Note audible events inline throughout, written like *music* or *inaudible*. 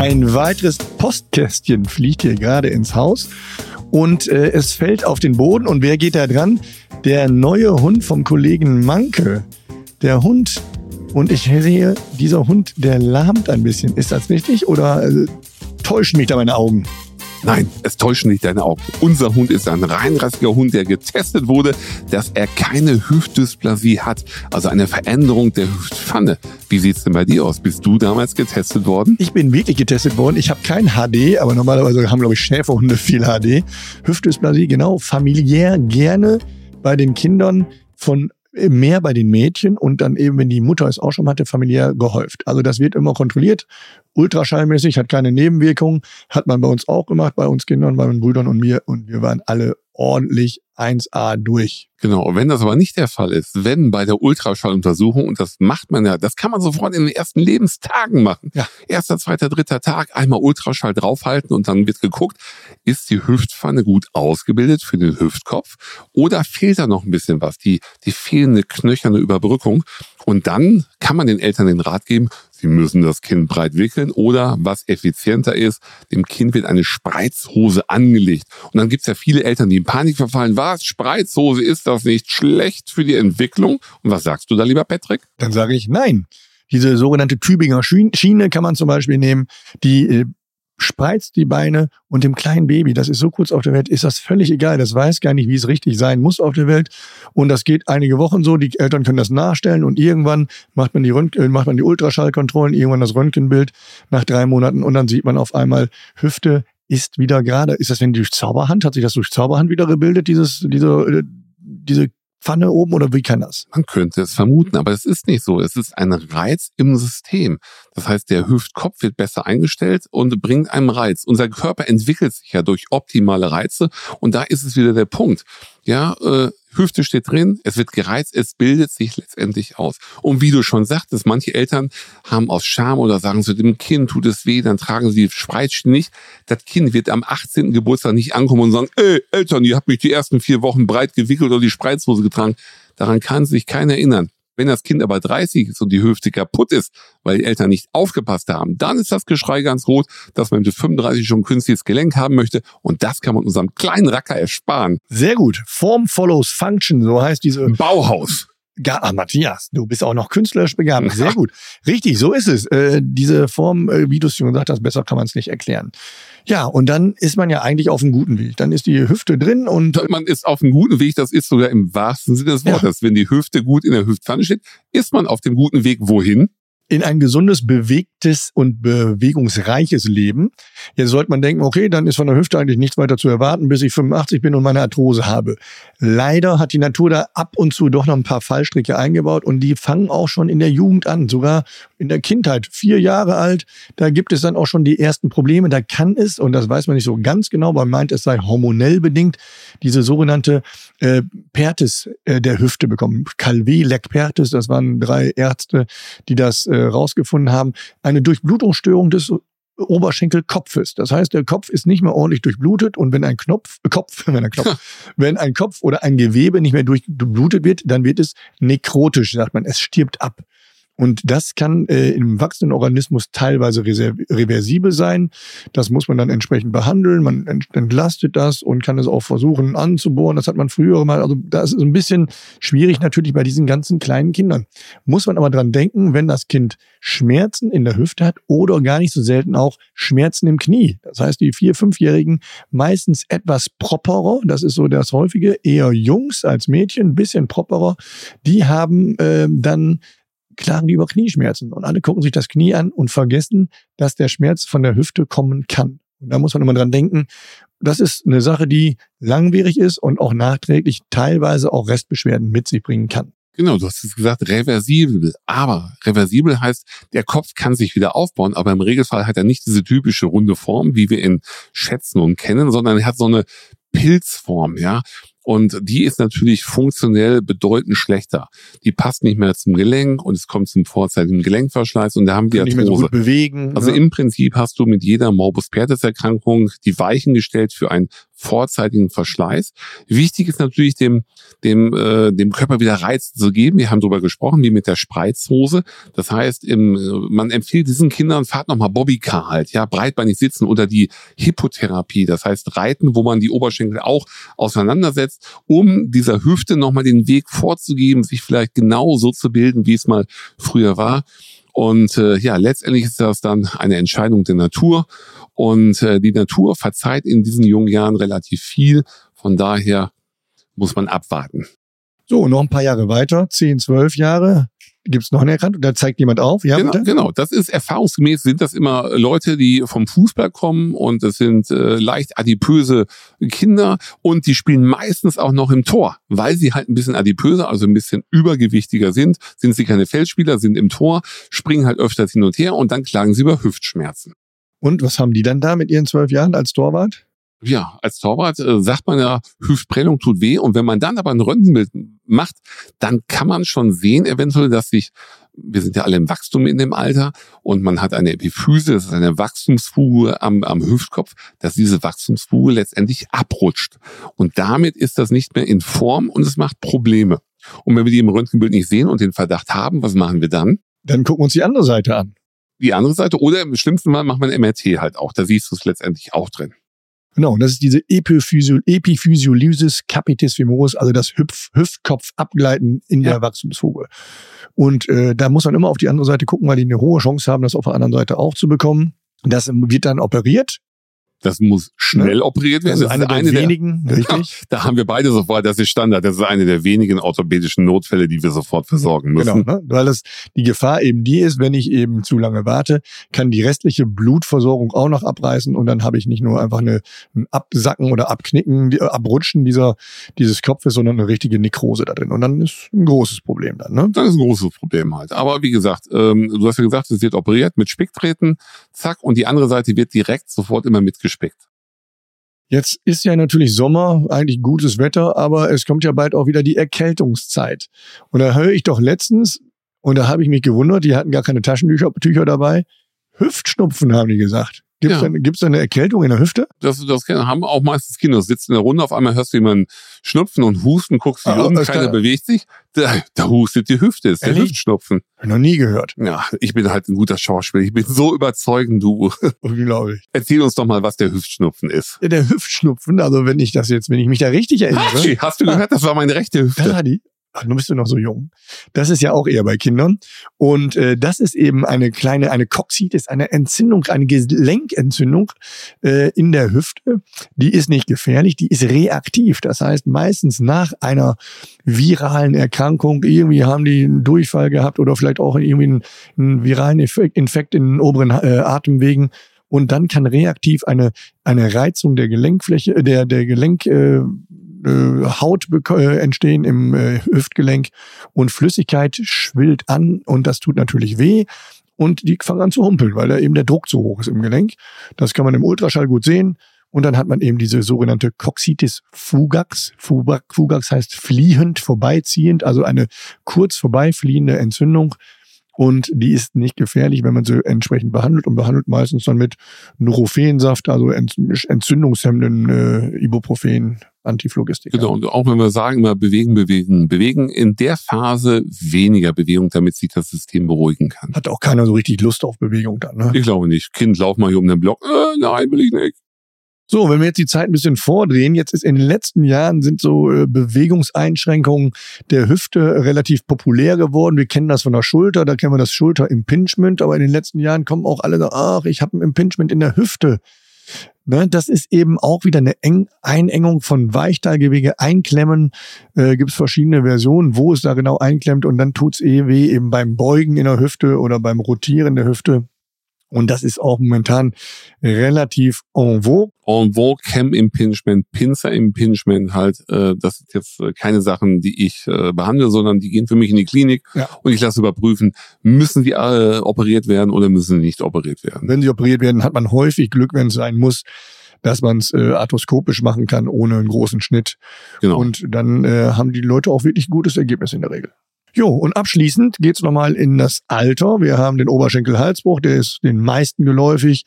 Ein weiteres Postkästchen fliegt hier gerade ins Haus und äh, es fällt auf den Boden. Und wer geht da dran? Der neue Hund vom Kollegen Manke. Der Hund, und ich sehe, dieser Hund, der lahmt ein bisschen. Ist das richtig oder äh, täuschen mich da meine Augen? Nein, es täuschen nicht deine Augen. Unser Hund ist ein reinrassiger Hund, der getestet wurde, dass er keine Hüftdysplasie hat, also eine Veränderung der Hüftpfanne. Wie sieht's denn bei dir aus? Bist du damals getestet worden? Ich bin wirklich getestet worden. Ich habe kein HD, aber normalerweise haben, glaube ich, Schäferhunde viel HD. Hüftdysplasie, genau, familiär gerne bei den Kindern von mehr bei den Mädchen und dann eben, wenn die Mutter es auch schon hatte, familiär gehäuft. Also das wird immer kontrolliert, ultraschallmäßig, hat keine Nebenwirkungen, hat man bei uns auch gemacht, bei uns Kindern, bei meinen Brüdern und mir und wir waren alle ordentlich 1A durch. Genau, wenn das aber nicht der Fall ist, wenn bei der Ultraschalluntersuchung, und das macht man ja, das kann man sofort in den ersten Lebenstagen machen. Ja. Erster, zweiter, dritter Tag, einmal Ultraschall draufhalten und dann wird geguckt, ist die Hüftpfanne gut ausgebildet für den Hüftkopf oder fehlt da noch ein bisschen was, die, die fehlende knöcherne Überbrückung. Und dann kann man den Eltern den Rat geben, sie müssen das Kind breit wickeln oder was effizienter ist, dem Kind wird eine Spreizhose angelegt. Und dann gibt's ja viele Eltern, die in Panik verfallen, was, Spreizhose, ist das nicht schlecht für die Entwicklung? Und was sagst du da, lieber Patrick? Dann sage ich nein. Diese sogenannte Tübinger Schiene kann man zum Beispiel nehmen, die äh, spreizt die Beine und dem kleinen Baby, das ist so kurz auf der Welt, ist das völlig egal. Das weiß gar nicht, wie es richtig sein muss auf der Welt. Und das geht einige Wochen so. Die Eltern können das nachstellen und irgendwann macht man die, Röntgen, äh, macht man die Ultraschallkontrollen, irgendwann das Röntgenbild nach drei Monaten und dann sieht man auf einmal Hüfte ist wieder gerade. Ist das denn durch Zauberhand? Hat sich das durch Zauberhand wieder gebildet, dieses, diese, äh, diese Pfanne oben oder wie kann das? Man könnte es vermuten, aber es ist nicht so. Es ist ein Reiz im System. Das heißt, der Hüftkopf wird besser eingestellt und bringt einem Reiz. Unser Körper entwickelt sich ja durch optimale Reize und da ist es wieder der Punkt. Ja, äh, Hüfte steht drin, es wird gereizt, es bildet sich letztendlich aus. Und wie du schon sagtest, manche Eltern haben aus Scham oder sagen zu dem Kind tut es weh, dann tragen sie Spreizschienen nicht. Das Kind wird am 18. Geburtstag nicht ankommen und sagen, ey, Eltern, ihr habt mich die ersten vier Wochen breit gewickelt oder die Spreizhose getragen. Daran kann sich keiner erinnern. Wenn das Kind aber 30 ist und die Hüfte kaputt ist, weil die Eltern nicht aufgepasst haben, dann ist das Geschrei ganz rot, dass man mit 35 schon ein künstliches Gelenk haben möchte. Und das kann man unserem kleinen Racker ersparen. Sehr gut. Form follows Function, so heißt diese Bauhaus. Gar, ah, Matthias, du bist auch noch künstlerisch begabt. *laughs* Sehr gut. Richtig, so ist es. Äh, diese Form, äh, wie du es schon gesagt hast, besser kann man es nicht erklären. Ja, und dann ist man ja eigentlich auf einem guten Weg. Dann ist die Hüfte drin und. Man ist auf einem guten Weg, das ist sogar im wahrsten Sinne des Wortes. Ja. Wenn die Hüfte gut in der Hüftpfanne steht, ist man auf dem guten Weg wohin? In ein gesundes, bewegtes und bewegungsreiches Leben. Jetzt sollte man denken, okay, dann ist von der Hüfte eigentlich nichts weiter zu erwarten, bis ich 85 bin und meine Arthrose habe. Leider hat die Natur da ab und zu doch noch ein paar Fallstricke eingebaut und die fangen auch schon in der Jugend an, sogar in der Kindheit, vier Jahre alt. Da gibt es dann auch schon die ersten Probleme. Da kann es, und das weiß man nicht so ganz genau, man meint, es sei hormonell bedingt, diese sogenannte äh, Pertis äh, der Hüfte bekommen. Calvé, Leck Pertis, das waren drei Ärzte, die das äh, rausgefunden haben, eine Durchblutungsstörung des Oberschenkelkopfes. Das heißt, der Kopf ist nicht mehr ordentlich durchblutet und wenn ein Knopf, äh, Kopf, *laughs* wenn ein Knopf, *laughs* wenn ein Kopf oder ein Gewebe nicht mehr durchblutet wird, dann wird es nekrotisch, sagt man. Es stirbt ab. Und das kann äh, im wachsenden Organismus teilweise reversibel sein. Das muss man dann entsprechend behandeln. Man entlastet das und kann es auch versuchen anzubohren. Das hat man früher mal. Also das ist ein bisschen schwierig natürlich bei diesen ganzen kleinen Kindern. Muss man aber dran denken, wenn das Kind Schmerzen in der Hüfte hat oder gar nicht so selten auch Schmerzen im Knie. Das heißt, die vier-, fünfjährigen meistens etwas properer. Das ist so das häufige. Eher Jungs als Mädchen, bisschen properer. Die haben äh, dann klagen die über Knieschmerzen. Und alle gucken sich das Knie an und vergessen, dass der Schmerz von der Hüfte kommen kann. Und da muss man immer dran denken, das ist eine Sache, die langwierig ist und auch nachträglich teilweise auch Restbeschwerden mit sich bringen kann. Genau, du hast es gesagt, reversibel. Aber reversibel heißt, der Kopf kann sich wieder aufbauen, aber im Regelfall hat er nicht diese typische runde Form, wie wir ihn schätzen und kennen, sondern er hat so eine Pilzform, ja. Und die ist natürlich funktionell bedeutend schlechter. Die passt nicht mehr zum Gelenk und es kommt zum vorzeitigen Gelenkverschleiß und da haben wir Nicht mehr so Arthrose. gut bewegen. Also ne? im Prinzip hast du mit jeder Morbus Pertes Erkrankung die Weichen gestellt für einen vorzeitigen Verschleiß. Wichtig ist natürlich dem dem äh, dem Körper wieder Reiz zu geben. Wir haben darüber gesprochen, wie mit der Spreizhose. Das heißt, im, äh, man empfiehlt diesen Kindern fahrt noch mal Bobbycar halt, ja, breitbeinig sitzen oder die Hippotherapie, das heißt Reiten, wo man die Oberschenkel auch auseinandersetzt, um dieser Hüfte noch mal den Weg vorzugeben, sich vielleicht genau so zu bilden, wie es mal früher war. Und äh, ja, letztendlich ist das dann eine Entscheidung der Natur. Und äh, die Natur verzeiht in diesen jungen Jahren relativ viel. Von daher muss man abwarten. So, noch ein paar Jahre weiter, 10, 12 Jahre, gibt's noch eine Erkrankung, da zeigt jemand auf. Ja, genau, bitte? genau, das ist erfahrungsgemäß sind das immer Leute, die vom Fußball kommen und das sind äh, leicht adipöse Kinder und die spielen meistens auch noch im Tor, weil sie halt ein bisschen adipöser, also ein bisschen übergewichtiger sind, sind sie keine Feldspieler, sind im Tor, springen halt öfters hin und her und dann klagen sie über Hüftschmerzen. Und was haben die dann da mit ihren zwölf Jahren als Torwart? Ja, als Torwart äh, sagt man ja, Hüftprellung tut weh. Und wenn man dann aber ein Röntgenbild macht, dann kann man schon sehen, eventuell, dass sich, wir sind ja alle im Wachstum in dem Alter und man hat eine Epiphyse, das ist eine Wachstumsfuge am, am Hüftkopf, dass diese Wachstumsfuge letztendlich abrutscht. Und damit ist das nicht mehr in Form und es macht Probleme. Und wenn wir die im Röntgenbild nicht sehen und den Verdacht haben, was machen wir dann? Dann gucken wir uns die andere Seite an. Die andere Seite oder im schlimmsten Fall macht man MRT halt auch. Da siehst du es letztendlich auch drin. Genau, und das ist diese Epiphysio Epiphysiolysis capitis femoris, also das Hüpf Hüftkopf abgleiten in Ja. der Wachstumsfuge. Und äh, da muss man immer auf die andere Seite gucken, weil die eine hohe Chance haben, das auf der anderen Seite auch zu bekommen. Das wird dann operiert. Das muss schnell operiert werden. Das ist Das eine, der wenigen, richtig? Da haben wir beide sofort, das ist Standard. Das ist eine der wenigen orthopädischen Notfälle, die wir sofort versorgen müssen. Genau, ne? weil das die Gefahr eben die ist, wenn ich eben zu lange warte, kann die restliche Blutversorgung auch noch abreißen und dann habe ich nicht nur einfach eine, ein Absacken oder Abknicken, die, äh, Abrutschen dieser dieses Kopfes, sondern eine richtige Nekrose da drin. Und dann ist ein großes Problem dann. Ne? Das ist ein großes Problem halt. Aber wie gesagt, ähm, du hast ja gesagt, es wird operiert mit Spicktreten, zack, und die andere Seite wird direkt sofort immer mitgespickt. Jetzt ist ja natürlich Sommer, eigentlich gutes Wetter, aber es kommt ja bald auch wieder die Erkältungszeit. Und da höre ich doch letztens, und da habe ich mich gewundert, die hatten gar keine Taschentücher Tücher dabei, Hüftschnupfen haben die gesagt. Gibt es Ja. da, eine Erkältung in der Hüfte? Das, das haben auch meistens Kinder. Sitzt in der Runde, auf einmal hörst du jemanden schnupfen und husten, guckst dich Ah, um, keiner bewegt sich. Da, da hustet die Hüfte, ist der Ehrlich? Hüftschnupfen. Noch nie gehört. Ja, ich bin halt ein guter Schauspieler. Ich bin so überzeugend, du. *laughs* Unglaublich. Erzähl uns doch mal, was der Hüftschnupfen ist. Ja, Der Hüftschnupfen, also wenn ich das jetzt, wenn ich mich da richtig erinnere, Hatschi, hast du gehört? Das war meine rechte Hüfte. da die, ach, nun bist du noch so jung. Das ist ja auch eher bei Kindern. Und äh, das ist eben eine kleine, eine Coxitis, eine Entzündung, eine Gelenkentzündung äh, in der Hüfte. Die ist nicht gefährlich, die ist reaktiv. Das heißt, meistens nach einer viralen Erkrankung, irgendwie haben die einen Durchfall gehabt oder vielleicht auch irgendwie einen, einen viralen Infekt in den oberen äh, Atemwegen. Und dann kann reaktiv eine, eine Reizung der Gelenkfläche, äh, der, der Gelenk, äh, äh, Haut äh, entstehen im äh, Hüftgelenk und Flüssigkeit schwillt an und das tut natürlich weh. Und die fangen an zu humpeln, weil da eben der Druck zu hoch ist im Gelenk. Das kann man im Ultraschall gut sehen. Und dann hat man eben diese sogenannte Coxitis fugax. Fuga- Fugax heißt fliehend, vorbeiziehend, also eine kurz vorbeifliehende Entzündung. Und die ist nicht gefährlich, wenn man sie entsprechend behandelt und behandelt meistens dann mit Nurophensaft, also ent entzündungshemmenden äh, Ibuprofen, Antiphlogistika. Genau, und auch wenn wir sagen, immer bewegen, bewegen, bewegen, in der Phase weniger Bewegung, damit sich das System beruhigen kann. Hat auch keiner so richtig Lust auf Bewegung dann. Ne? Ich glaube nicht. Kind, lauf mal hier um den Block. Äh, nein, will ich nicht. So, wenn wir jetzt die Zeit ein bisschen vordrehen, jetzt ist in den letzten Jahren sind so äh, Bewegungseinschränkungen der Hüfte relativ populär geworden. Wir kennen das von der Schulter, da kennen wir das Schulterimpingement, aber in den letzten Jahren kommen auch alle so, ach, ich habe ein Impingement in der Hüfte. Ne, das ist eben auch wieder eine Eng Einengung von Weichteilgewebe, Einklemmen. Äh, Gibt es verschiedene Versionen, wo es da genau einklemmt und dann tut's eh weh, eben beim Beugen in der Hüfte oder beim Rotieren der Hüfte. Und das ist auch momentan relativ en vogue. En vogue, Cam Impingement, Pinzer Impingement halt, äh, das sind jetzt äh, keine Sachen, die ich äh, behandle, sondern die gehen für mich in die Klinik Ja. und ich lasse überprüfen, müssen die äh, operiert werden oder müssen sie nicht operiert werden. Wenn sie operiert werden, hat man häufig Glück, wenn es sein muss. dass man es äh, arthroskopisch machen kann, ohne einen großen Schnitt. Genau. Und dann äh, haben die Leute auch wirklich gutes Ergebnis in der Regel. Jo, und abschließend geht's nochmal in das Alter. Wir haben den Oberschenkelhalsbruch, der ist den meisten geläufig.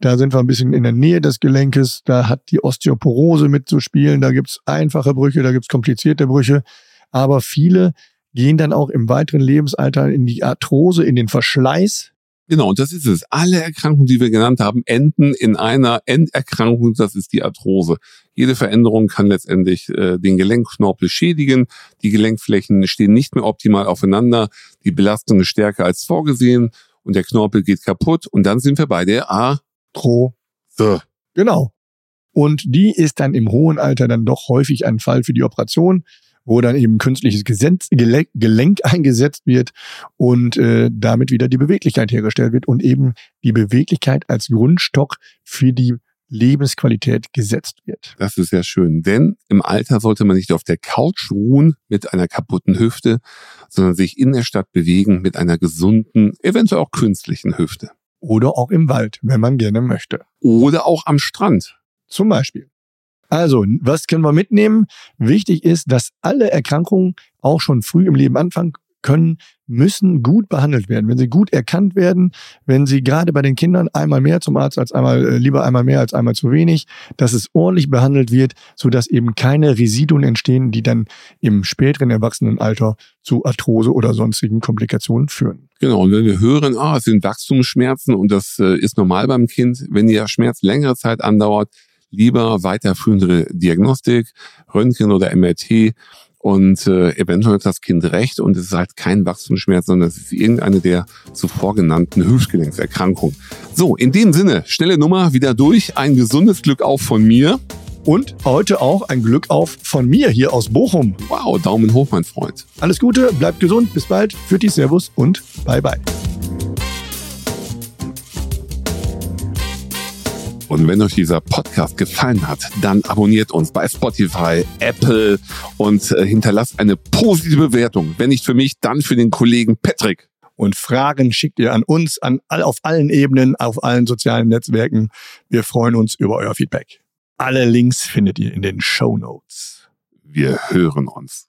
Da sind wir ein bisschen in der Nähe des Gelenkes. Da hat die Osteoporose mitzuspielen. Da gibt's einfache Brüche, da gibt's komplizierte Brüche. Aber viele gehen dann auch im weiteren Lebensalter in die Arthrose, in den Verschleiß. Genau, und das ist es. Alle Erkrankungen, die wir genannt haben, enden in einer Enderkrankung, das ist die Arthrose. Jede Veränderung kann letztendlich äh, den Gelenkknorpel schädigen. Die Gelenkflächen stehen nicht mehr optimal aufeinander. Die Belastung ist stärker als vorgesehen und der Knorpel geht kaputt. Und dann sind wir bei der Arthrose. Genau. Und die ist dann im hohen Alter dann doch häufig ein Fall für die Operation wo dann eben künstliches Gesenz, Gelenk, Gelenk eingesetzt wird und äh, damit wieder die Beweglichkeit hergestellt wird und eben die Beweglichkeit als Grundstock für die Lebensqualität gesetzt wird. Das ist sehr schön, denn im Alter sollte man nicht auf der Couch ruhen mit einer kaputten Hüfte, sondern sich in der Stadt bewegen mit einer gesunden, eventuell auch künstlichen Hüfte. Oder auch im Wald, wenn man gerne möchte. Oder auch am Strand. Zum Beispiel. Also, was können wir mitnehmen? Wichtig ist, dass alle Erkrankungen auch schon früh im Leben anfangen können, müssen gut behandelt werden. Wenn sie gut erkannt werden, wenn sie gerade bei den Kindern einmal mehr zum Arzt als einmal, äh, lieber einmal mehr als einmal zu wenig, dass es ordentlich behandelt wird, sodass eben keine Residuen entstehen, die dann im späteren Erwachsenenalter zu Arthrose oder sonstigen Komplikationen führen. Genau, und wenn wir hören, ah, es sind Wachstumsschmerzen und das äh, ist normal beim Kind, wenn der Schmerz längere Zeit andauert, lieber weiterführende Diagnostik, Röntgen oder MRT und äh, eventuell hat das Kind recht und es ist halt kein Wachstumsschmerz, sondern es ist irgendeine der zuvor genannten Hüftgelenkserkrankungen. So, in dem Sinne, schnelle Nummer wieder durch, ein gesundes Glück auf von mir. Und heute auch ein Glück auf von mir hier aus Bochum. Wow, Daumen hoch, mein Freund. Alles Gute, bleibt gesund, bis bald, für die Servus und bye bye. Und wenn euch dieser Podcast gefallen hat, dann abonniert uns bei Spotify, Apple und äh, hinterlasst eine positive Bewertung. Wenn nicht für mich, dann für den Kollegen Patrick. Und Fragen schickt ihr an uns an, auf allen Ebenen, auf allen sozialen Netzwerken. Wir freuen uns über euer Feedback. Alle Links findet ihr in den Show Notes. Wir hören uns.